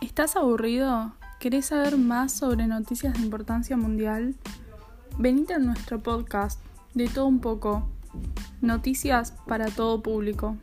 ¿Estás aburrido? ¿Querés saber más sobre noticias de importancia mundial? Venite a nuestro podcast, de todo un poco. Noticias para todo público.